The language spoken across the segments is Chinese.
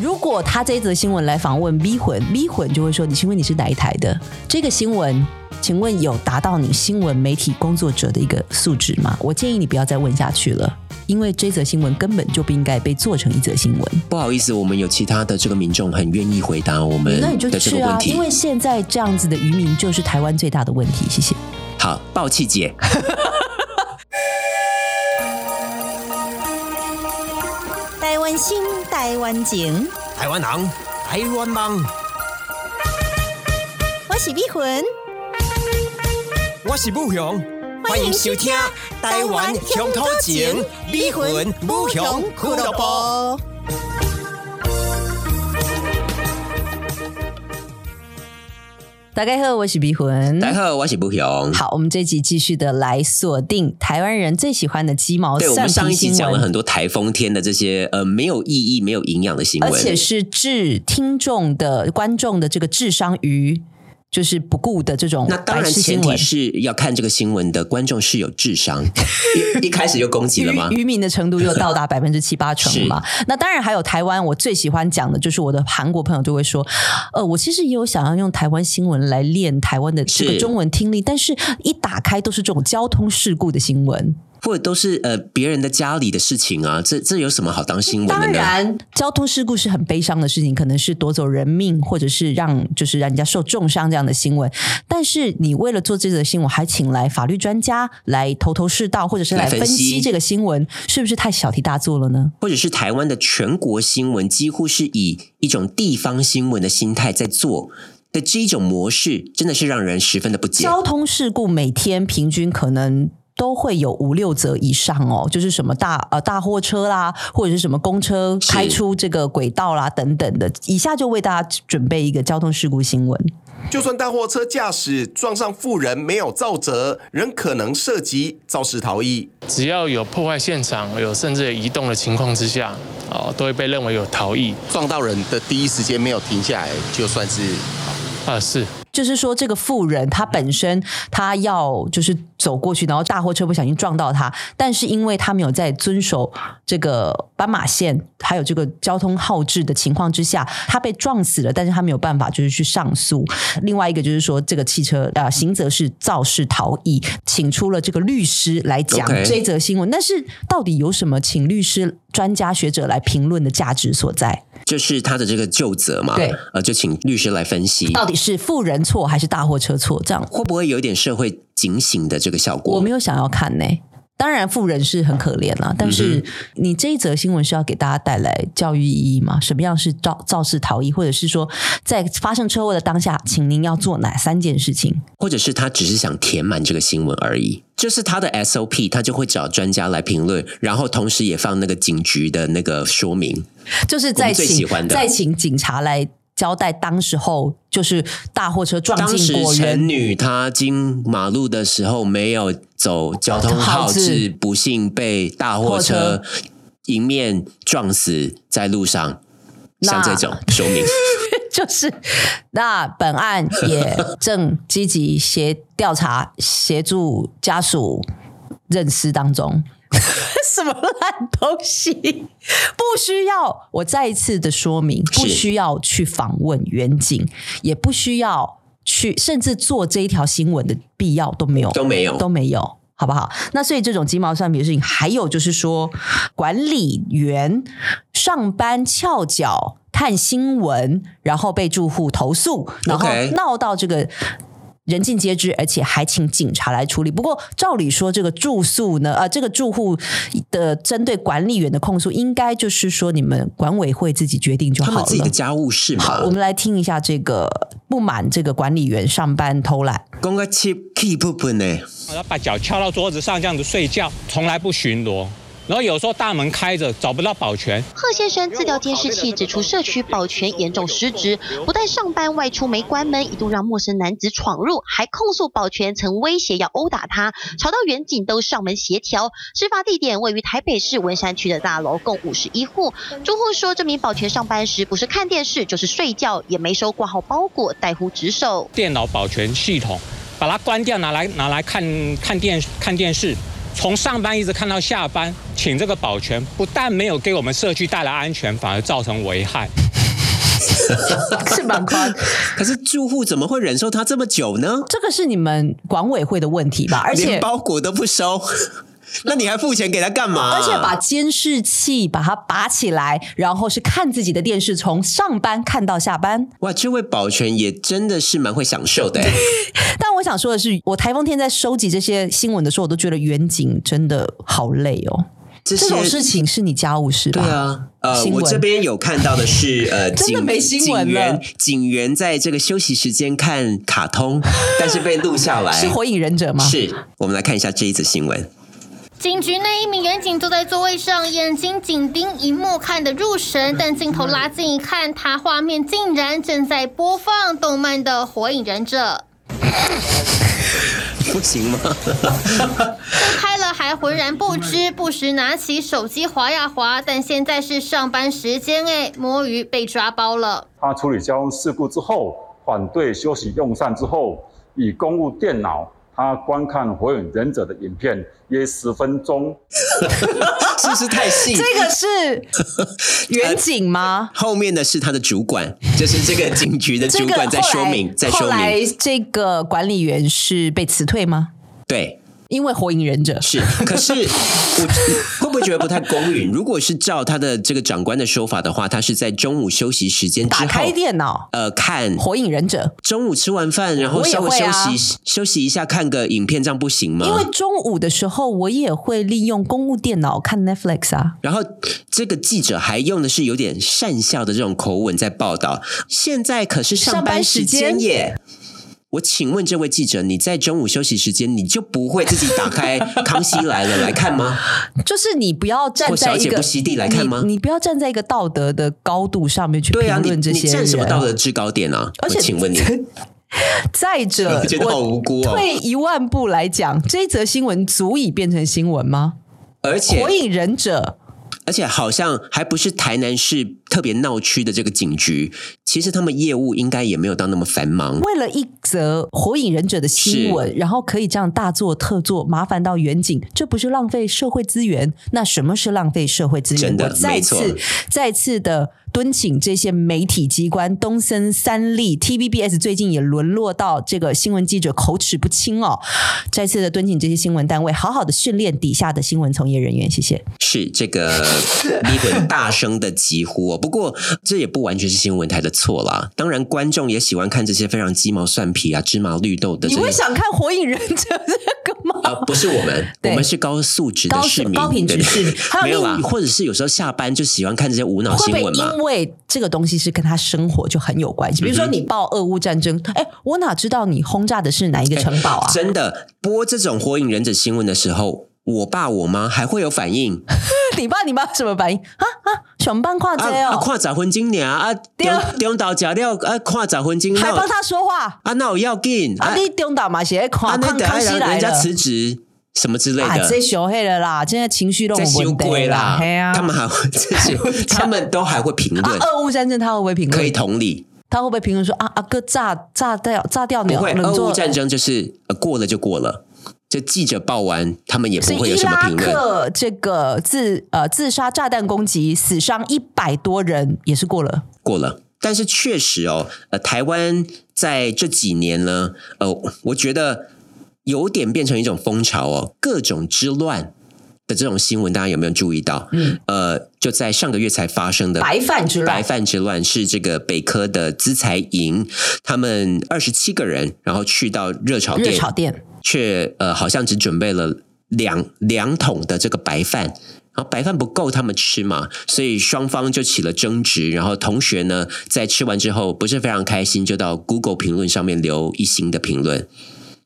如果他这一则新闻来访问 V 魂，V 魂就会说：“你请问你是哪一台的？这个新闻，请问有达到你新闻媒体工作者的一个素质吗？”我建议你不要再问下去了，因为这则新闻根本就不应该被做成一则新闻。不好意思，我们有其他的这个民众很愿意回答我们那你就的这去啊，个问题因。为现在这样子的渔民就是台湾最大的问题。谢谢。好，爆气姐，台湾心，台湾情，台湾人，台湾梦，我是美魂，我是武雄，欢迎收听《台湾乡土情》，美魂武雄俱乐部。大家好，我是碧魂。大家好，我是不雄。好，我们这集继续的来锁定台湾人最喜欢的鸡毛对，我蒜们上皮一集讲了闻，很多台风天的这些呃没有意义、没有营养的新闻，而且是致听众的观众的这个智商于就是不顾的这种那当然前提。是要看这个新闻的观众是有智商。一一开始就攻击了吗？渔渔民的程度又到达 百分之七八成嘛？那当然还有台湾，我最喜欢讲的就是我的韩国朋友就会说，呃，我其实也有想要用台湾新闻来练台湾的这个中文听力，但是一打开都是这种交通事故的新闻。或者都是呃别人的家里的事情啊，这这有什么好当新闻的呢？当然，交通事故是很悲伤的事情，可能是夺走人命，或者是让就是让人家受重伤这样的新闻。但是你为了做这则新闻，还请来法律专家来头头是道，或者是来来分析这个新闻，是不是太小题大做了呢？或者是台湾的全国新闻，几乎是以一种地方新闻的心态在做的这一种模式，真的是让人十分的不解。交通事故每天平均可能。都会有五六折以上哦，就是什么大呃大货车啦，或者是什么公车开出这个轨道啦等等的。以下就为大家准备一个交通事故新闻。就算大货车驾驶撞上富人没有造责，仍可能涉及肇事逃逸。只要有破坏现场、有甚至有移动的情况之下，哦，都会被认为有逃逸。撞到人的第一时间没有停下来，就算是啊，是就是说，这个富人他本身他要就是走过去，然后大货车不小心撞到他，但是因为他没有在遵守这个斑马线还有这个交通号志的情况之下，他被撞死了，但是他没有办法就是去上诉。另外一个就是说，这个汽车呃刑则是肇事逃逸，请出了这个律师来讲这则新闻，但是到底有什么请律师、专家学者来评论的价值所在？就是他的这个旧责嘛，对，呃，就请律师来分析，到底是富人错还是大货车错？这样会不会有一点社会警醒的这个效果？我没有想要看呢、当然，富人是很可怜啦，但是你这一则新闻是要给大家带来教育意义吗？什么样是肇肇事逃逸，或者是说在发生车祸的当下，请您要做哪三件事情？或者是他只是想填满这个新闻而已，就是他的 SOP，他就会找专家来评论，然后同时也放那个警局的那个说明。就是再我们最喜请欢的再请警察来交代当时候就是大货车撞进果园陈女她经马路的时候没有走交通号号志志，不幸被大货车迎面撞死在路上，那像这种说明。就是那本案也正积极协调查，协助家属认尸当中。什么烂东西？不需要我再一次的说明，不需要去访问远景，也不需要去，甚至做这一条新闻的必要都没有，都没有都没有。好不好？那所以这种鸡毛蒜皮的事情，还有就是说，管理员上班翘脚看新闻，然后被住户投诉，然后闹到这个人尽皆知，而且还请警察来处理。不过照理说，这个住宿呢，呃，这个住户的针对管理员的控诉，应该就是说你们管委会自己决定就好了。他们自己的家务事嘛好，我，们来听一下这个不满这个管理员上班偷懒。公个 keep keep 不呢？他把脚翘到桌子上这样子睡觉，从来不巡逻。然后有时候大门开着，找不到保全。贺先生自调监视器指出，社区保全严重失职，不但上班外出没关门，一度让陌生男子闯入，还控诉保全曾威胁要殴打他，吵到远警都上门协调。事发地点位于台北市文山区的大楼，共五十一户。住户说，这名保全上班时不是看电视就是睡觉，也没收挂号包裹，怠忽职守。电脑保全系统把它关掉，拿来拿来看看电看电视，从上班一直看到下班，请这个保全不但没有给我们社区带来安全，反而造成危害。是蛮宽。可是住户怎么会忍受他这么久呢？这个是你们管委会的问题吧？而且连包裹都不收，那你还付钱给他干嘛？而且把监视器把它拔起来，然后是看自己的电视，从上班看到下班。哇，这位保全也真的是蛮会享受的欸。但我想说的是，我台风天在收集这些新闻的时候，我都觉得远景真的好累哦。这这种事情是你家务事吧？对啊，呃，我这边有看到的是，呃，真的警没新闻警员警员在这个休息时间看卡通，但是被录下来。是火影忍者吗？是，我们来看一下这一则新闻。警局内一名员警坐在座位上，眼睛紧盯荧幕，看得入神。但镜头拉近一看，他画面竟然正在播放动漫的《火影忍者》。不行吗？开了还浑然不知，不时拿起手机划呀划。但现在是上班时间，哎，摸鱼被抓包了。他处理交通事故之后，反对休息用膳之后，以公务电脑，他观看《火影忍者》的影片约十分钟。是不是太细？这个是远景吗？后面的是他的主管，就是这个警局的主管在说明，在说后来明。这个管理员是被辞退吗？对，因为火影忍者是。可是我会不会觉得不太公允？如果是照他的这个长官的说法的话，他是在中午休息时间打开电脑，呃，看火影忍者。中午吃完饭，然后稍微休息、休息一下，看个影片，这样不行吗？因为中午的时候，我也会利用公务电脑看 Netflix 啊。然后这个记者还用的是有点善笑的这种口吻在报道。现在可是上班时间耶。我请问这位记者，你在中午休息时间，你就不会自己打开《康熙来了》来看吗？就是你不要站在一个不吸地来看吗你？你不要站在一个道德的高度上面去评论这些人。站什么道德制高点啊？而且我请问你，再者，我觉得好无辜哦退一万步来讲，这则新闻足以变成新闻吗？而且火影忍者而且好像还不是台南市特别闹区的这个警局，其实他们业务应该也没有到那么繁忙。为了一则火影忍者的新闻，然后可以这样大做特做，麻烦到远景，这不是浪费社会资源？那什么是浪费社会资源？真的我再次再次的敦请这些媒体机关，东森、三立、TVBS 最近也沦落到这个新闻记者口齿不清哦。再次的敦请这些新闻单位好好的训练底下的新闻从业人员，谢谢。是这个离魂大声的疾呼哦。不过这也不完全是新闻台的错啦。当然，观众也喜欢看这些非常鸡毛蒜皮啊、芝麻绿豆的这个。你会想看火影忍者这个吗？呃，不是我们，我们是高素质的市民，高品质民没有啦，或者是有时候下班就喜欢看这些无脑新闻嘛因。为这个东西是跟他生活就很有关系？比如说你报俄乌战争，哎、我哪知道你轰炸的是哪一个城堡啊？真的播这种火影忍者新闻的时候，我爸我妈还会有反应 你爸你妈什么反应啊啊？熊班跨这啊啊！哦，看十分钟俩啊，对啊中中岛食了啊，看十分钟，那还帮他说话啊，那我要紧啊！你中岛嘛写啊，看那等下看康熙来了人家辞职什么之类啊，的。这小黑了啦，现在情绪都在修有问题贵啦，嘿啊，他们还会 这些，他们都还会评啊论，，俄乌战争他会不会评论？可以同理，他会不会评论说啊啊哥炸炸掉炸掉你不会。俄乌战争就是呃过了就过了，就记者报完，他们也不会有什么评论。克这个自呃自杀炸弹攻击死伤一百多人，也是过了。过了。但是确实哦，呃，台湾在这几年呢，呃，我觉得有点变成一种风潮哦，各种之乱的这种新闻，大家有没有注意到？嗯，呃，就在上个月才发生的白饭之乱白饭之乱是这个北科的资财营，他们二十七个人，然后去到热炒店，热炒店却呃好像只准备了两两桶的这个白饭。然后白饭不够他们吃嘛，所以双方就起了争执。然后同学呢，在吃完之后不是非常开心，就到 Google 评论上面留一星的评论，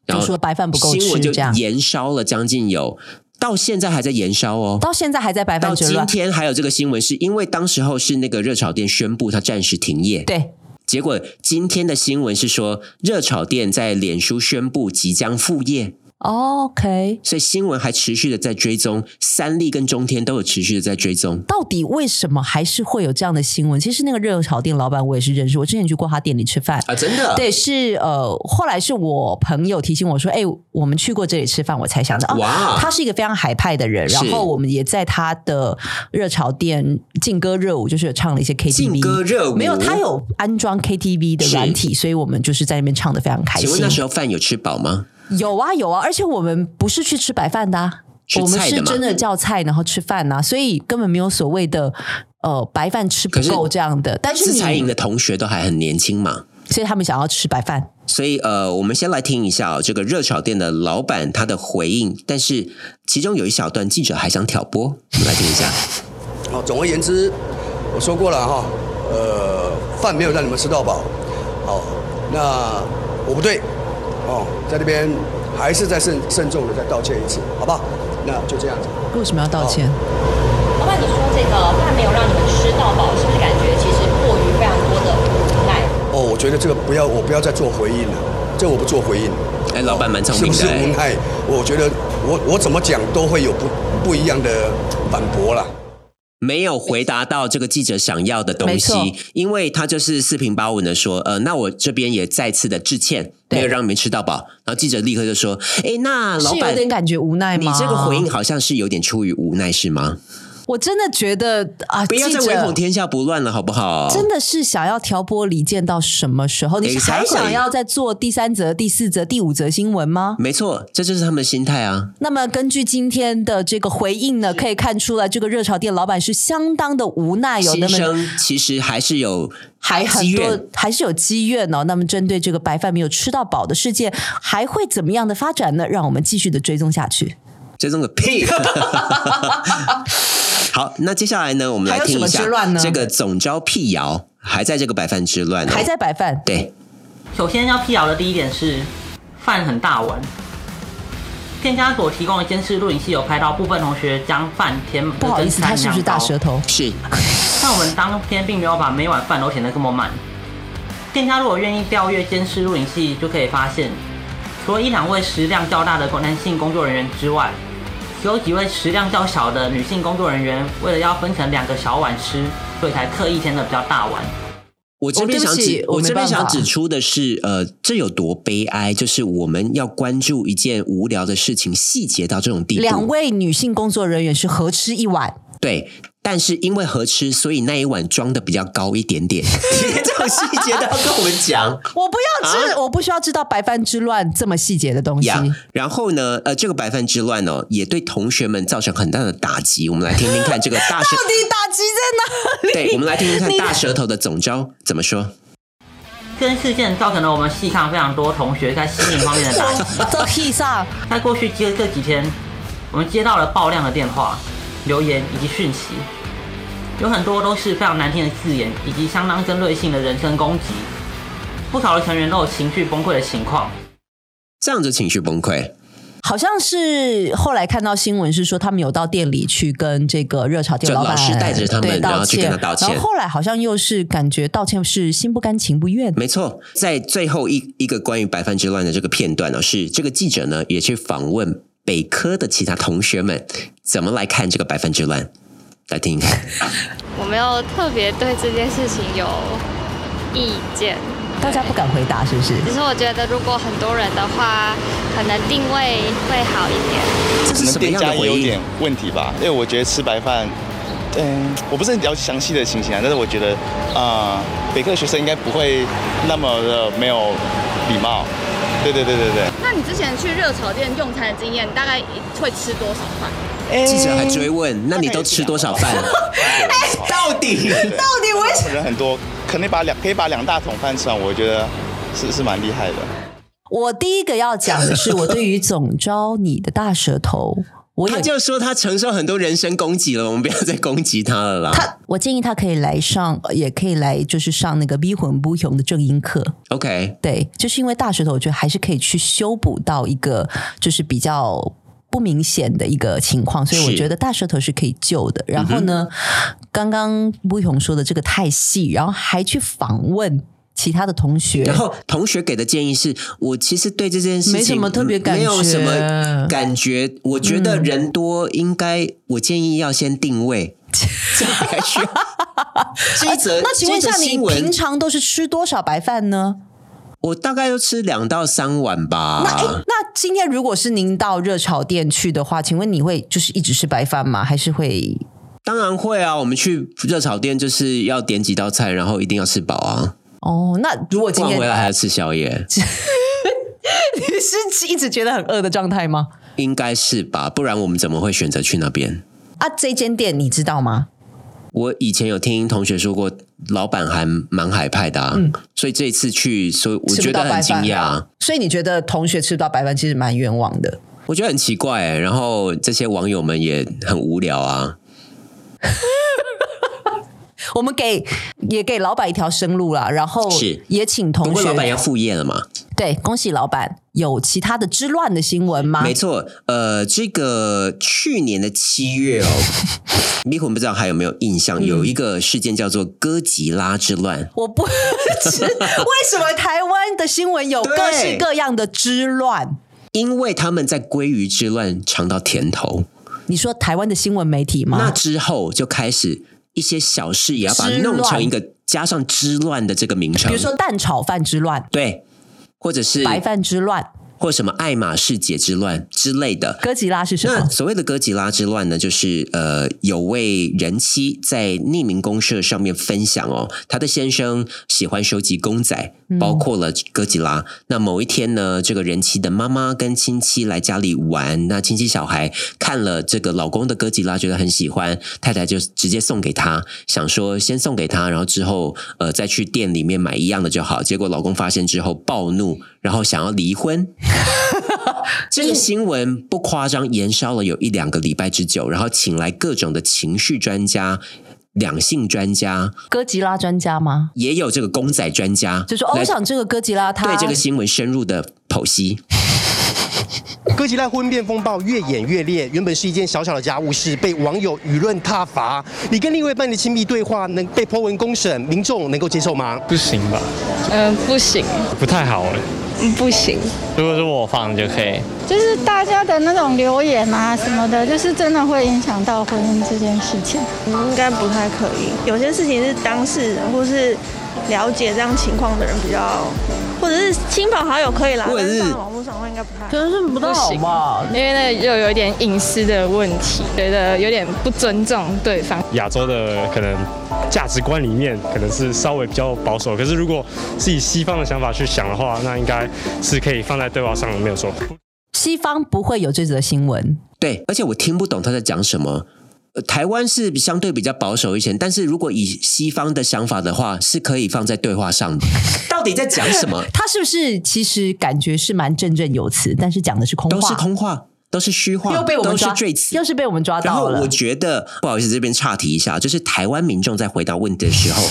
然后说白饭不够新闻就吃这样延烧了将近有，到现在还在延烧哦。到现在还在白饭到今。天还有这个新闻，是因为当时候是那个热炒店宣布它暂时停业，对，结果今天的新闻是说，热炒店在脸书宣布即将复业。OK，所以新闻还持续的在追踪，三立跟中天都有持续的在追踪。到底为什么还是会有这样的新闻？其实那个热炒店老板我也是认识，我之前去过他店里吃饭啊，真的。对，是呃，后来是我朋友提醒我说，哎，我们去过这里吃饭，我才想到，哇，他是一个非常海派的人。然后我们也在他的热炒店劲歌热舞，就是有唱了一些 KTV，劲歌热舞没有，他有安装 KTV 的软体，所以我们就是在那边唱的非常开心。请问那时候饭有吃饱吗？有啊有啊，而且我们不是去吃白饭的，啊，我们是真的叫菜然后吃饭呐，所以根本没有所谓的呃白饭吃不够这样的。但是餐饮的同学都还很年轻嘛，所以他们想要吃白饭。所以呃，我们先来听一下哦，这个热炒店的老板他的回应，但是其中有一小段记者还想挑拨，我们来听一下。好，总而言之，我说过了哈，呃，饭没有让你们吃到饱。好，那我不对。哦，在这边还是再慎慎重的再道歉一次，好不好？那就这样子。为什么要道歉？老板，你说这个饭没有让你们吃到饱，是不是感觉其实过于非常多的无奈？哦，我觉得这个不要，我不要再做回应了，这我不做回应。哎，老板蛮聪明的。是不是无奈？我觉得我我怎么讲都会有不不一样的反驳了。没有回答到这个记者想要的东西，因为他就是四平八稳的说，呃，那我这边也再次的致歉，没有让你们吃到饱。然后记者立刻就说，哎，那老板有点感觉无奈吗？你这个回应好像是有点出于无奈，是吗？我真的觉得啊，不要再唯恐天下不乱了，好不好？真的是想要挑拨离间到什么时候？你还想要再做第三则、第四则、第五则新闻吗？没错，这就是他们的心态啊。那么根据今天的这个回应呢，可以看出来，这个热炒店老板是相当的无奈，有那么其实还是有还很多，还是有积怨哦。那么针对这个白饭没有吃到饱的事件，还会怎么样的发展呢？让我们继续的追踪下去。追踪个屁！好，那接下来呢，我们来听一下这个总招辟谣，还在这个白饭之乱，还在白饭。对，首先要辟谣的第一点是饭很大碗，店家所提供的监视录影器有拍到部分同学将饭填满，不好意思，他是不是大舌头？是。但我们当天并没有把每碗饭都填得这么满。店家如果愿意调阅监视录影器，就可以发现，除了一两位食量较大的男性工作人员之外。有几位食量较小的女性工作人员，为了要分成两个小碗吃，所以才刻意添的比较大碗。我这边想指，我这边想指出的是，呃，这有多悲哀？就是我们要关注一件无聊的事情，细节到这种地步。两位女性工作人员是合吃一碗，对。但是因为合吃，所以那一碗装的比较高一点点。这种细节都要跟我们讲。我不要知，我不需要知道白饭之乱这么细节的东西。然后呢，呃，这个白饭之乱哦，也对同学们造成很大的打击。我们来听听看，这个大舌 到底打击在哪里？对，我们来听听看大舌头的总招怎么说。这件事件造成了我们系上非常多同学在心理方面的打击。在系上，在过去接这几天，我们接到了爆量的电话。留言以及讯息，有很多都是非常难听的字眼，以及相当针对性的人身攻击。不少的成员都有情绪崩溃的情况。这样子情绪崩溃，好像是后来看到新闻是说，他们有到店里去跟这个热炒店老板带着他们，然后去跟他道歉。然后后来好像又是感觉道歉是心不甘情不愿。没错，在最后一一个关于白饭之乱的这个片段呢，是这个记者呢也去访问。北科的其他同学们怎么来看这个百分之乱？来听。我没有特别对这件事情有意见，大家不敢回答，是不是？只是我觉得，如果很多人的话，可能定位会好一点。可能店家有点问题吧，因为我觉得吃白饭，嗯，我不是很了解详细的情形啊，但是我觉得啊，北科学生应该不会那么的没有礼貌。对对对对对。那你之前去热炒店用餐的经验，大概会吃多少饭？记者还追问，那你都吃多少饭？到底 到底为什么人很多？肯定把两可以把两大桶饭吃完，我觉得是是蛮厉害的。我第一个要讲的是，我对于总招你的大舌头。他就说他承受很多人身攻击了，我们不要再攻击他了啦。他，我建议他可以来上，也可以来，就是上那个逼魂不雄的正音课。OK，对，就是因为大舌头，我觉得还是可以去修补到一个就是比较不明显的一个情况，所以我觉得大舌头是可以救的。然后呢，刚刚不雄说的这个太细，然后还去访问。其他的同学，然后同学给的建议是我其实对这件事情没什么特别感觉没有什么感觉。我觉得人多应该，我建议要先定位，再来去。这一则呃那请问一下，你这则新闻平常都是吃多少白饭呢？我大概都吃两到三碗吧。那诶，那今天如果是您到热炒店去的话，请问你会就是一直吃白饭吗？还是会？当然会啊，我们去热炒店就是要点几道菜，然后一定要吃饱啊。哦，那如果今天回来还要吃宵夜，你是一直觉得很饿的状态吗？应该是吧？不然我们怎么会选择去那边？啊，这间店你知道吗？我以前有听同学说过，老板还蛮海派的、啊，所以这一次去，所以我觉得很惊讶。所以你觉得同学吃不到白饭其实蛮冤枉的？我觉得很奇怪、欸，然后这些网友们也很无聊啊。我们给也给老板一条生路了，然后是也请不过同学老板要副业了嘛？对，恭喜老板有其他的之乱的新闻吗？没错，呃，这个去年的七月哦，迷魂不知道还有没有印象？嗯有一个事件叫做哥吉拉之乱。我不知为什么台湾的新闻有各式各样的之乱。因为他们在鲑鱼之乱尝到甜头，你说台湾的新闻媒体吗？那之后就开始一些小事也要把它弄成一个加上之乱的这个名称，比如说蛋炒饭之乱，对，或者是白饭之乱，或什么爱马仕节之乱之类的。哥吉拉是什么？那所谓的哥吉拉之乱呢，就是呃，有位人妻在匿名公社上面分享哦，她的先生喜欢收集公仔，嗯包括了哥吉拉。那某一天呢，这个人妻的妈妈跟亲戚来家里玩，那亲戚小孩看了这个老公的哥吉拉，觉得很喜欢，太太就直接送给他，想说先送给他，然后之后呃再去店里面买一样的就好。结果老公发现之后暴怒，然后想要离婚。这个新闻不夸张，延烧了有一两个礼拜之久，然后请来各种的情绪专家、两性专家，哥吉拉专家吗？也有这个公仔专家，就说哦，我想这个哥吉拉他对这个新闻深入的剖析。哥吉拉婚变风暴越演越烈，原本是一件小小的家务事，被网友舆论挞伐。你跟另外一半的亲密对话能被泼文公审，民众能够接受吗？不行吧？嗯、不行，不太好哎。嗯，不行。如果是我放就可以。就是大家的那种留言啊什么的，就是真的会影响到婚姻这件事情。应该不太可以。有些事情是当事人或是了解这样情况的人比较，或者是亲朋好友可以啦，或者是但放在网络上的话应该不太。可能是不太好吧，因为那又有一点隐私的问题，觉得有点不尊重对方。亚洲的可能价值观里面可能是稍微比较保守，可是如果是以西方的想法去想的话，那应该是可以放在对话上没有错。西方不会有这则新闻。对，而且我听不懂他在讲什么。呃台湾是相对比较保守一些，但是如果以西方的想法的话，是可以放在对话上的。到底在讲什么？他是不是其实感觉是蛮振振有词，但是讲的是空话，都是空话，都是虚话，又被我们都是抓，又是被我们抓到了。然后我觉得不好意思，这边岔题一下，就是台湾民众在回答问题的时候，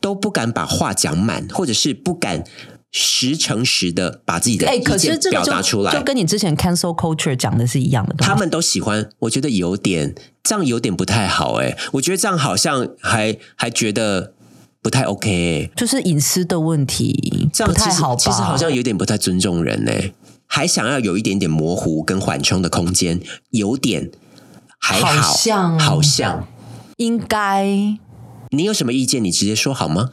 都不敢把话讲满，或者是不敢实诚实的把自己的哎，意见表达出来。就就跟你之前 cancel culture 讲的是一样的。他们都喜欢，我觉得有点这样有点不太好哎、我觉得这样好像还还觉得不太 OK 哎、就是隐私的问题，不这样其实太好吧？其实好像有点不太尊重人哎、还想要有一点点模糊跟缓冲的空间，有点还好，好像好像应该。你有什么意见？你直接说好吗？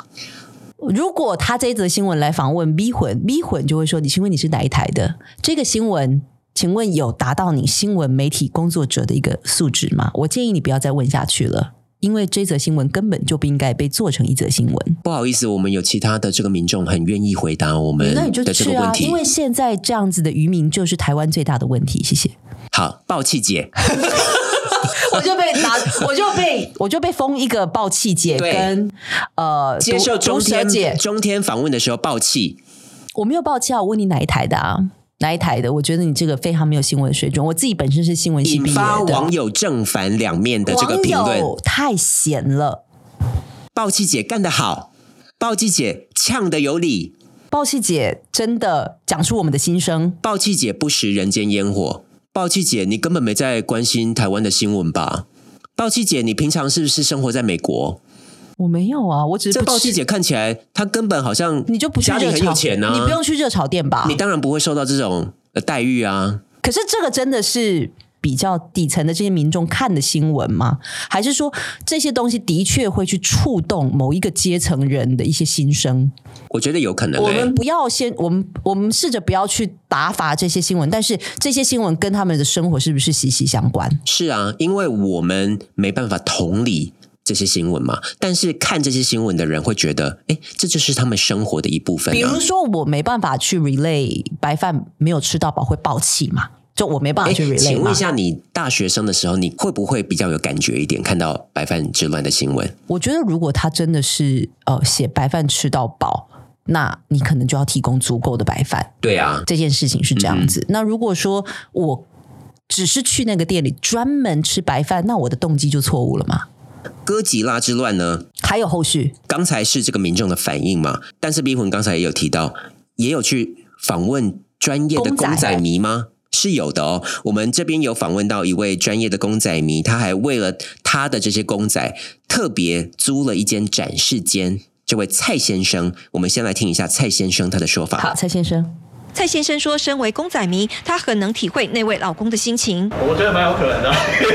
如果他这一则新闻来访问 B 混，B 混就会说：“你请问你是哪一台的？这个新闻，请问有达到你新闻媒体工作者的一个素质吗？”我建议你不要再问下去了，因为这则新闻根本就不应该被做成一则新闻。不好意思，我们有其他的这个民众很愿意回答我们那你就的这个问题。因为现在这样子的渔民就是台湾最大的问题。谢谢。好，暴气姐，我就被拿，我就被我就被封一个爆气姐对跟呃接受中天姐，中天访问的时候爆气，我没有爆气啊，我问你哪一台的啊？哪一台的？我觉得你这个非常没有新闻水准。我自己本身是新闻系引毕业的，发网友正反两面的这个评论。太闲了，暴气姐干得好，暴气姐呛得有理，暴气姐真的讲出我们的心声。暴气姐不食人间烟火，暴气姐你根本没在关心台湾的新闻吧？暴气姐，你平常是不是生活在美国？我没有啊，我只是不吃这鲍记姐看起来，她根本好像你就不去家里热炒，很有钱啊，你不用去热炒店吧？你当然不会受到这种呃待遇啊。可是这个真的是比较底层的这些民众看的新闻吗？还是说这些东西的确会去触动某一个阶层人的一些心声？我觉得有可能、欸。我们不要先，我们我们试着不要去打发这些新闻，但是这些新闻跟他们的生活是不是息息相关？是啊，因为我们没办法同理这些新闻嘛，但是看这些新闻的人会觉得，哎，这就是他们生活的一部分、啊。比如说，我没办法去 relay 白饭没有吃到饱会爆气嘛？就我没办法去请问一下，你大学生的时候，你会不会比较有感觉一点？看到白饭之乱的新闻，我觉得如果他真的是呃写白饭吃到饱，那你可能就要提供足够的白饭。对啊，这件事情是这样子。那如果说我只是去那个店里专门吃白饭，那我的动机就错误了吗？哥吉拉之乱呢？还有后续？刚才是这个民众的反应嘛？但是逼魂刚才也有提到，也有去访问专业的公仔迷吗？是有的哦。我们这边有访问到一位专业的公仔迷，他还为了他的这些公仔特别租了一间展示间。这位蔡先生，我们先来听一下蔡先生他的说法。好，蔡先生。蔡先生说：“身为公仔迷，他很能体会那位老公的心情。我觉得蛮有可能的。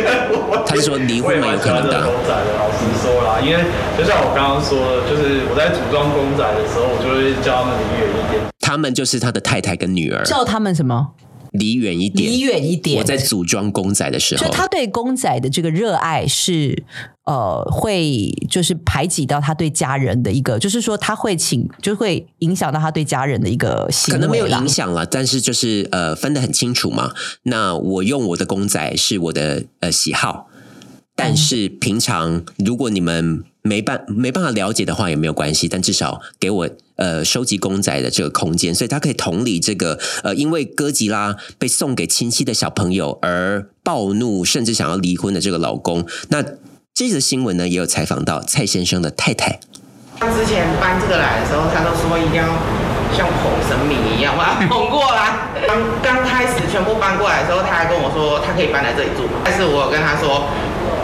他是说离婚蛮有可能的。公仔的，老实说啦，因为就像我刚刚说的，就是我在组装公仔的时候，我就会叫他们离远一点。他们就是他的太太跟女儿。叫他们什么？离远一点，离远一点。我在组装公仔的时候，就他对公仔的这个热爱是呃，会就是排挤到他对家人的一个，就是说他会请，就会影响到他对家人的一个行为。可能没有影响了，但是就是呃分得很清楚嘛。那我用我的公仔是我的呃喜好，但是平常如果你们没办没办法了解的话也没有关系，但至少给我呃收集公仔的这个空间，所以他可以同理这个呃，因为哥吉拉被送给亲戚的小朋友而暴怒，甚至想要离婚的这个老公。那这则新闻呢，也有采访到蔡先生的太太。他之前搬这个来的时候，他都说一定要像捧神明一样把它捧过来。刚刚开始全部搬过来的时候，他还跟我说他可以搬来这里住，但是我有跟他说。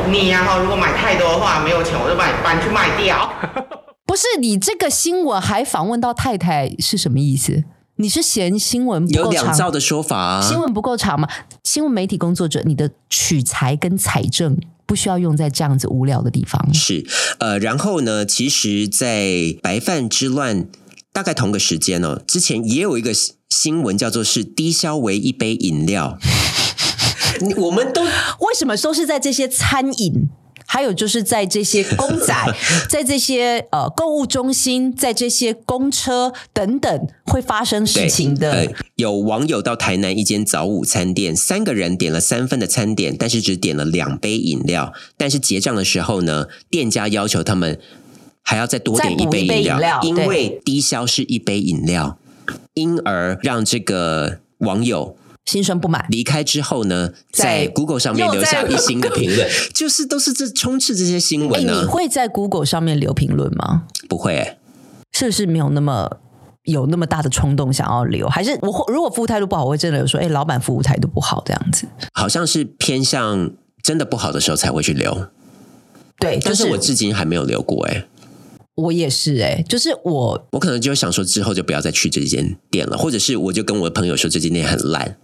你呀、哈，如果买太多的话，没有钱，我就把你搬去卖掉。不是你这个新闻还访问到太太是什么意思？你是嫌新闻不有够长两造的说法啊？新闻不够长吗？新闻媒体工作者，你的取材跟采证不需要用在这样子无聊的地方。是，呃，然后呢，其实，在白饭之乱大概同个时间哦，之前也有一个新闻叫做是低消为一杯饮料。我们都 为什么都是在这些餐饮，还有就是在这些公仔，在这些呃购物中心，在这些公车等等会发生事情的？呃，有网友到台南一间早午餐店，三个人点了三份的餐点，但是只点了两杯饮料。但是结账的时候呢，店家要求他们还要再多点一杯饮料，因为低消是一杯饮料，因而让这个网友。心生不满，离开之后呢，在 Google 上面留下一星的评论，就是都是这充斥这些新闻呢、欸。你会在 Google 上面留评论吗？不会、欸，是不是没有那么有那么大的冲动想要留？还是我如果服务态度不好，我会真的有说，哎、欸，老板服务态度不好这样子？好像是偏向真的不好的时候才会去留。对，就是、但是我至今还没有留过、欸，哎。我也是哎、欸，就是我，我可能就想说之后就不要再去这间店了，或者是我就跟我的朋友说这间店很烂。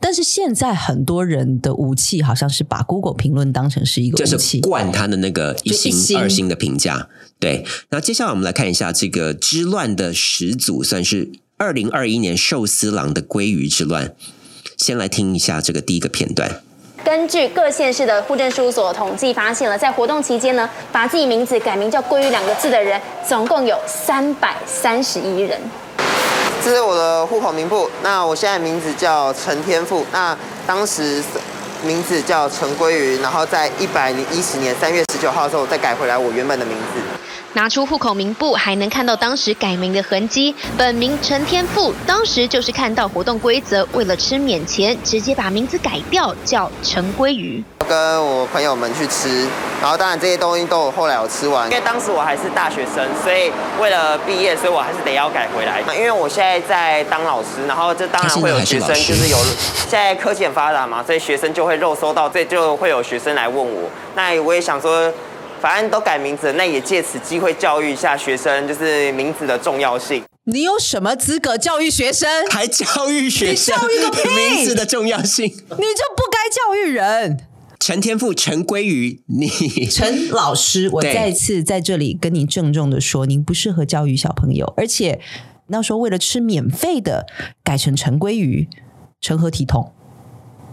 但是现在很多人的武器好像是把 Google 评论当成是一个武器，就是灌他的那个一星、一星二星的评价。对，那接下来我们来看一下这个之乱的始祖，算是二零二一年寿司郎的鲑鱼之乱。先来听一下这个第一个片段。根据各县市的户政事务所统计，发现了在活动期间呢，把自己名字改名叫“鲑鱼”两个字的人，总共有三百三十一人。这是我的户口名簿，那我现在名字叫陈天富，那当时名字叫陈归鱼，然后在一百零一十年三月十九号的时候，再改回来我原本的名字。拿出户口名簿，还能看到当时改名的痕迹。本名陈天富，当时就是看到活动规则，为了吃免钱，直接把名字改掉，叫陈归鱼。跟我朋友们去吃，然后当然这些东西都有后来有吃完。因为当时我还是大学生，所以为了毕业，所以我还是得要改回来。因为我现在在当老师，然后这当然会有学生，就是有 现在科技很发达嘛，所以学生就会肉搜到，这就会有学生来问我。那我也想说。反正都改名字，那也借此机会教育一下学生，就是名字的重要性。你有什么资格教育学生？还教育学生？你教育个屁！名字的重要性，你就不该教育人。陈天赋、陈归于你，陈老师，我再次在这里跟你郑重的说，您不适合教育小朋友，而且那时候为了吃免费的，改成陈归于，成何体统？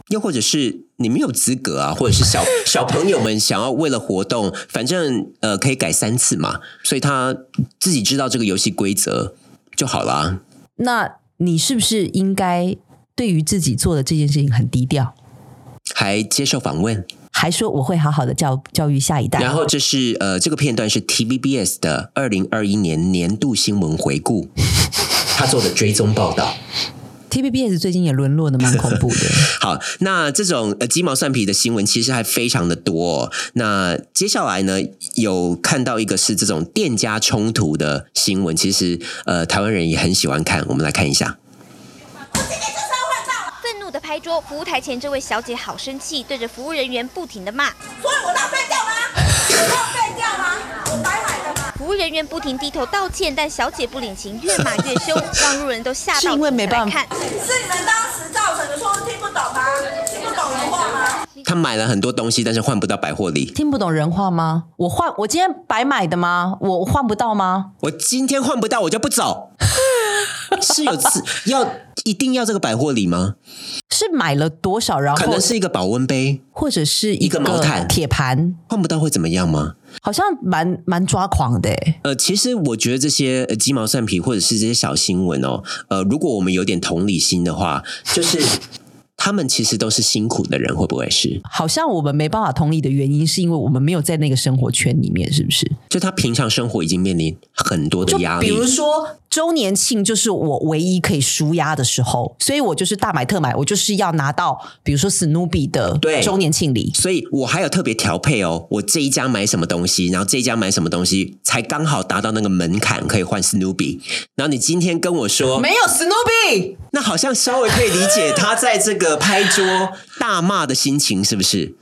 又或者是你没有资格啊，或者是小 小朋友们想要为了活动，反正呃可以改三次嘛，所以他自己知道这个游戏规则就好了。那你是不是应该对于自己做的这件事情很低调？还接受访问，还说我会好好的教教育下一代。然后这是呃这个片段是 TVBS 的二零二一年年度新闻回顾，他做的追踪报道。TVBS 最近也沦落的蛮恐怖的。好，那这种呃鸡毛蒜皮的新闻其实还非常的多。那接下来呢，有看到一个是这种店家冲突的新闻，其实呃台湾人也很喜欢看。我们来看一下。拍桌，服务台前这位小姐好生气，对着服务人员不停的骂。所以我浪费掉吗？我浪费掉吗？我白买的吗？服务人员不停低头道歉，但小姐不领情，越骂越凶，让路人都吓到。是因为没办法，是你们当时造成的，说听不懂吗？听不懂人话吗？他买了很多东西，但是换不到百货里。听不懂人话吗？我换，我今天白买的吗？我换不到吗？我今天换不到，我就不走。是有次要一定要这个百货里吗？是买了多少？然后可能是一个保温杯，或者是一个毛毯、铁盘，换不到会怎么样吗？好像蛮蛮抓狂的。呃，其实我觉得这些鸡毛蒜皮或者是这些小新闻哦，呃，如果我们有点同理心的话，就是。他们其实都是辛苦的人，会不会是？好像我们没办法同理的原因，是因为我们没有在那个生活圈里面，是不是？就他平常生活已经面临很多的压力，比如说周年庆就是我唯一可以舒压的时候，所以我就是大买特买，我就是要拿到，比如说史努比的周年庆礼，所以我还有特别调配哦，我这一家买什么东西，然后这一家买什么东西，才刚好达到那个门槛可以换史努比。然后你今天跟我说没有史努比，那好像稍微可以理解他在这个。拍桌大骂的心情是不是？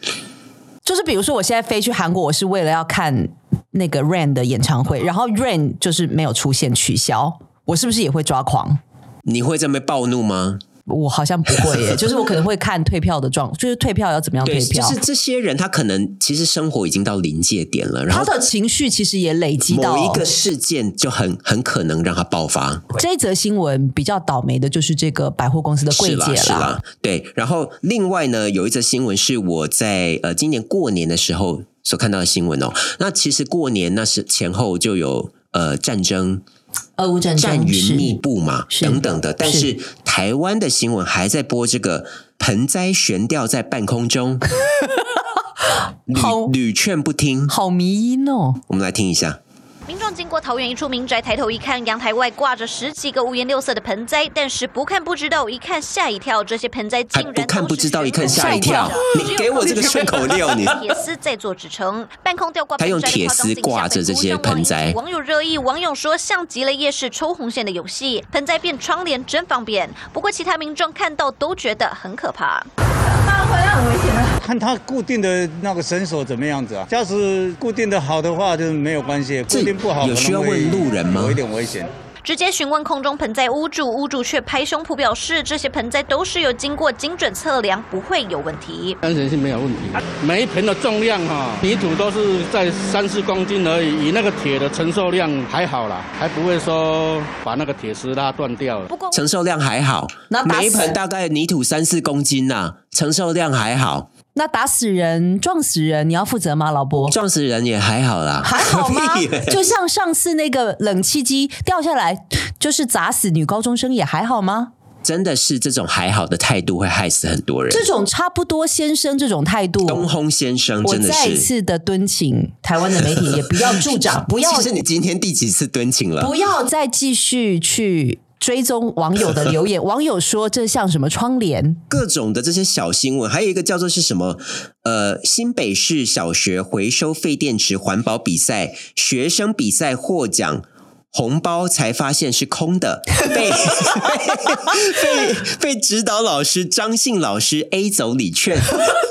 就是比如说，我现在飞去韩国，我是为了要看那个 Rain 的演唱会，然后 Rain 就是没有出现，取消，我是不是也会抓狂？你会这么暴怒吗？我好像不会耶，就是我可能会看退票的状，就是退票要怎么样退票。就是这些人他可能其实生活已经到临界点了，然后他的情绪其实也累积到某一个事件，就很很可能让他爆发。这则新闻比较倒霉的就是这个百货公司的柜姐了，对。然后另外呢，有一则新闻是我在呃今年过年的时候所看到的新闻哦。那其实过年那是前后就有呃战争。俄乌战争云密布嘛，等等的，但是台湾的新闻还在播这个盆栽悬吊在半空中，屡屡劝不听，好迷音哦。我们来听一下。民众经过桃园一处民宅，抬头一看，阳台外挂着十几个五颜六色的盆栽，但是不看不知道，一看吓一跳，这些盆栽竟然不看不知道，一看吓一跳。你 给我这个顺口溜，你铁丝在做支撑，半空吊挂，他用铁丝挂着这些盆栽。网友热议，网友说像极了夜市抽红线的游戏，盆栽变窗帘真方便。不过其他民众看到都觉得很可怕。很危险啊！看它固定的那个绳索怎么样子啊？要是固定的好的话，就没有关系；固定不好，有需要问路人吗？有一点危险。直接询问空中盆栽屋主，屋主却拍胸脯表示，这些盆栽都是有经过精准测量，不会有问题。安全性没有问题，每一盆的重量哈，泥土都是在三四公斤而已，以那个铁的承受量还好啦，还不会说把那个铁丝拉断掉了。不过承受量还好，那每一盆大概泥土三四公斤呐，承受量还好。那打死人、撞死人，你要负责吗，老伯？撞死人也还好啦，还好吗？就像上次那个冷气机掉下来，就是砸死女高中生，也还好吗？真的是这种还好的态度会害死很多人。这种差不多先生这种态度，东轰先生，我再一次的敦请台湾的媒体也不要助长，不要。其实你今天第几次敦请了？不要再继续去。追踪网友的 留言，网友说这像什么窗帘？各种的这些小新闻，还有一个叫做是什么？呃，新北市小学回收废电池环保比赛学生比赛获奖红包才发现是空的，被被被指导老师张信老师 A 走礼券。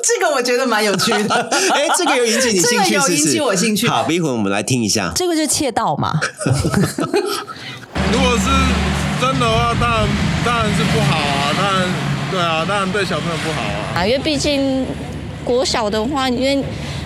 这个我觉得蛮有趣的。哎，这个有引起你兴趣，这个有引起我兴趣。好，一会儿我们来听一下。这个就是窃盗嘛？如果是真的话，当然当然是不好啊，当然对啊，当然对小朋友不好啊。啊，因为毕竟国小的话，因为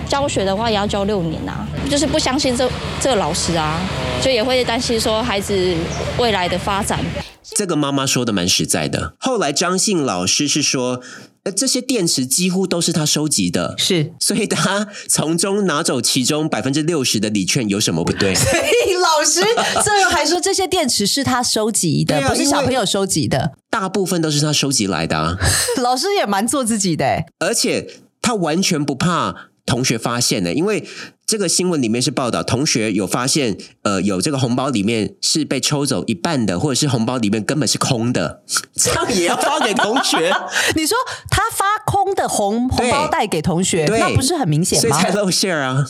教学的话也要教六年啊，就是不相信这这个老师啊，就也会担心说孩子未来的发展。这个妈妈说的蛮实在的。后来张姓老师是说。呃，这些电池几乎都是他收集的，是，所以他从中拿走其中百分之六十的礼券，有什么不对？所以老师最后还说这些电池是他收集的，啊、不是小朋友收集的，大部分都是他收集来的、啊。老师也蛮做自己的，而且他完全不怕同学发现的，因为。这个新闻里面是报道，同学有发现，呃，有这个红包里面是被抽走一半的，或者是红包里面根本是空的，这样也要发给同学？你说他发空的红红包袋给同学，那不是很明显吗？所以才露馅啊！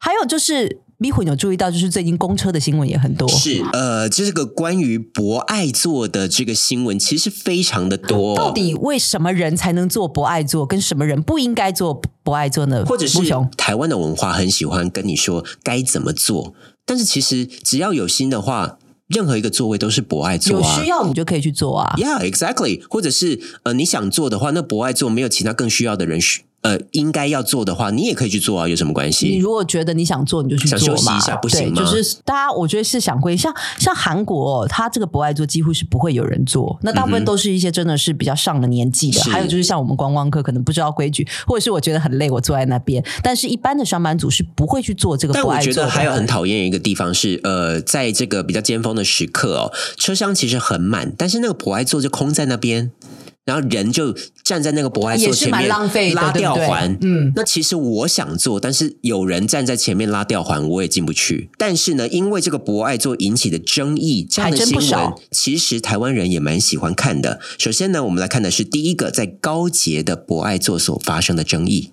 还有就是。逼魂有注意到，就是最近公车的新闻也很多。是，呃，这个关于博爱座的这个新闻，其实非常的多。到底为什么人才能做博爱座，跟什么人不应该做博爱座呢？或者是台湾的文化很喜欢跟你说该怎么做，但是其实只要有心的话。任何一个座位都是博爱座啊，有需要你就可以去做啊。Yeah, exactly。或者是呃，你想做的话，那博爱座没有其他更需要的人呃应该要做的话，你也可以去做啊，有什么关系？你如果觉得你想做，你就去做嘛。想休息一下不行吗？就是大家，我觉得是想归像像韩国，它这个博爱座几乎是不会有人做，那大部分都是一些真的是比较上了年纪的，嗯、还有就是像我们观光客可能不知道规矩，或者是我觉得很累，我坐在那边。但是一般的上班族是不会去做这个博爱座。但我觉得还有很讨厌一个地方是，呃，在这个比较尖峰的时刻哦。车厢其实很满，但是那个博爱座就空在那边，然后人就站在那个博爱座前面，浪费拉吊环。嗯，那其实我想做，但是有人站在前面拉吊环，我也进不去。但是呢，因为这个博爱座引起的争议，这样的新闻，其实台湾人也蛮喜欢看的。首先呢，我们来看的是第一个在高捷的博爱座所发生的争议。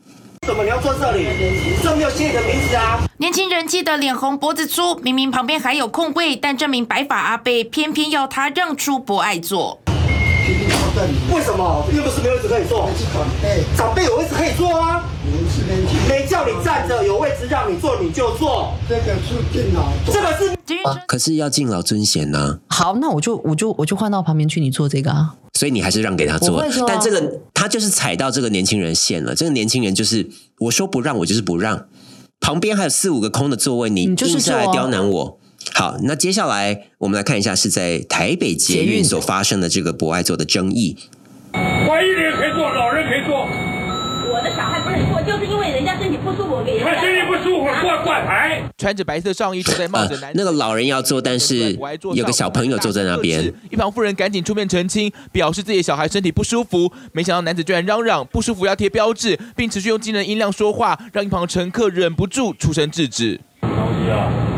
怎么你要坐这里？这没有写你的名字啊！年轻人气得脸红脖子粗，明明旁边还有空位，但这名白发阿伯偏偏要他让出博爱座。为什么？又不是没有位置可以坐。长辈长辈有位置可以坐啊。没叫你站着，有位置让你坐你就坐。这个是敬老，这个是。啊、可是要敬老尊贤呢、啊。好，那我就我就我就换到旁边去，你坐这个啊。所以你还是让给他做，做啊、但这个他就是踩到这个年轻人线了。这个年轻人就是我说不让，我就是不让。旁边还有四五个空的座位，你硬是来刁难我。好，那接下来我们来看一下是在台北捷运所发生的这个博爱座的争议。怀孕的人可以坐，老人可以坐。我的小孩不能坐，就是因为人家身体不舒服，给人他身体不舒服挂挂牌。穿着白色上衣，头戴帽子，呃，那个老人要坐，但是有个小朋友坐在那边。一旁妇人赶紧出面澄清，表示自己的小孩身体不舒服。没想到男子居然嚷嚷不舒服要贴标志，并持续用惊人音量说话，让一旁乘客忍不住出声制止。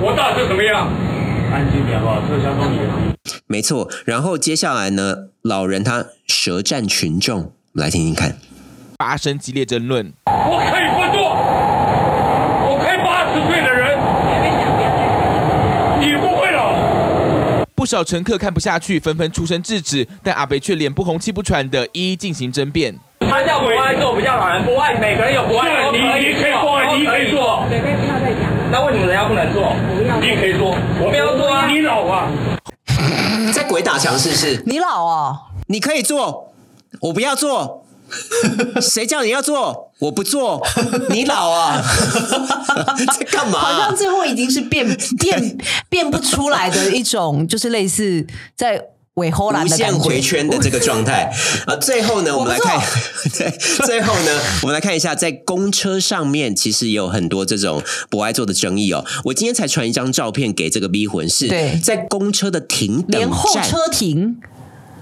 我大声怎么样？安静点吧，车厢中严。没错，然后接下来呢，老人他舌战群众，我们来听听看。发生激烈争论。我可以不做，我可以八十岁的人，你不会了。不少乘客看不下去，纷纷出声制止，但阿北却脸不红气不喘的一一进行争辩。他叫不爱坐，不叫老人不爱，每个人有不爱坐，你你可以坐，你可以坐。那为什么人家不能做？你也可以做，我不要做啊！你老啊！在鬼打墙是不是？你老啊！你可以做，我不要做。谁叫你要做？我不做。你老啊！在干嘛、啊？好像最后已经是变变变不出来的一种，就是类似在尾后无限回圈的这个状态啊。最后呢，我们来看，对，最后呢，我们来看一下，在公车上面其实也有很多这种博爱座的争议哦。我今天才传一张照片给这个逼魂，是在公车的停等站，连后车停。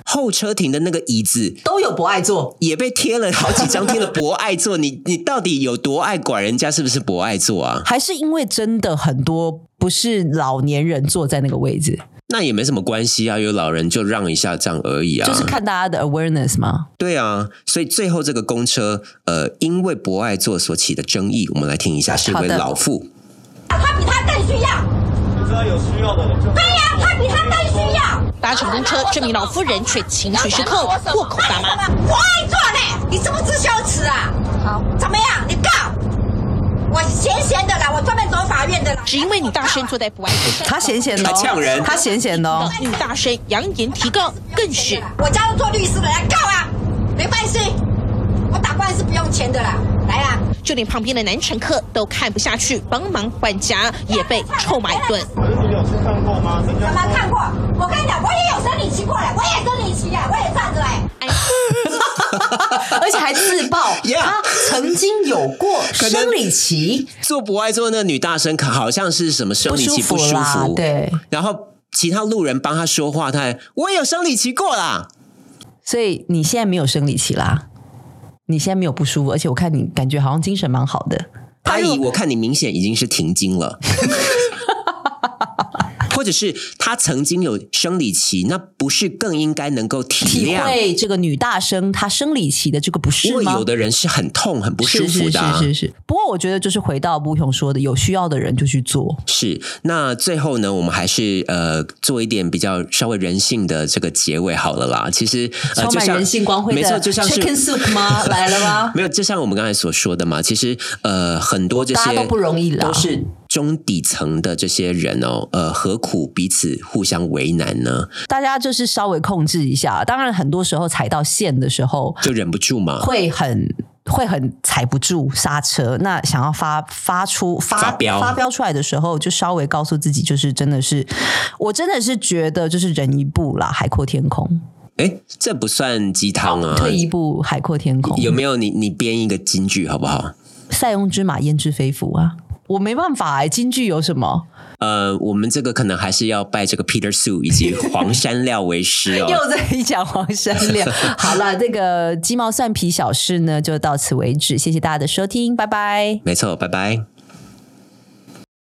候车亭的那个椅子都有博爱座，也被贴了好几张贴了博爱座。你你到底有多爱管人家？是不是博爱座啊？还是因为真的很多不是老年人坐在那个位置？那也没什么关系啊，有老人就让一下这样而已啊。就是看大家的 awareness 吗？对啊，所以最后这个公车呃，因为博爱座所起的争议，我们来听一下，是一位老妇。他比他更需要。只要有需要的人就。对呀、他比他更需要。搭乘公车，这名老夫人却情绪失控，破口大骂。我爱做呢，你是不知羞耻啊？好，怎么样？你告我闲闲的啦，我专门走法院的啦。只因为女大生坐在不爱车上，他闲闲的、哦，他呛人他闲闲的哦。女大生扬言提告，更是我家都做律师的，来告啊，没关系，我打官司不用钱的啦，来啊。就连旁边的男乘客都看不下去，帮忙换夹，也被臭骂一顿。你有去看过吗？看过？我跟你讲，我也有生理期过来，我也生理期啊，我也站着哎。而且还自曝他曾经有过生理期，做不爱做那女大生，可好像是什么生理期不舒服对。然后其他路人帮他说话，他还我也有生理期过啦。所以你现在没有生理期啦，你现在没有不舒服，而且我看你感觉好像精神蛮好的。阿姨，我看你明显已经是停经了。或者是他曾经有生理期，那不是更应该能够体体谅？会这个女大生她生理期的这个不适吗？有的人是很痛、很不舒服的、啊。是是是是是。不过我觉得就是回到吴雄说的，有需要的人就去做。是，那最后呢，我们还是呃做一点比较稍微人性的这个结尾好了啦。其实呃，就像充满人性光辉的没错，就像是 Chicken Soup 吗？来了吗？没有，就像我们刚才所说的嘛，其实呃很多这些大家都不容易啦都是中底层的这些人哦，呃，何苦彼此互相为难呢？大家就是稍微控制一下。当然，很多时候踩到线的时候，就忍不住嘛，会很。会很踩不住刹车，那想要发发出发发飙发飙出来的时候，就稍微告诉自己，就是真的是，我真的是觉得就是人一步啦，海阔天空。哎，这不算鸡汤啊，退一步，海阔天空。有没有你你编一个金句好不好？塞翁之马，焉知非福啊！我没办法哎、金句有什么？呃，我们这个可能还是要拜这个 Peter Su 以及黄山料为师哦。又在讲黄山料。好了，这个鸡毛蒜皮小事呢，就到此为止。谢谢大家的收听，拜拜。没错，拜拜。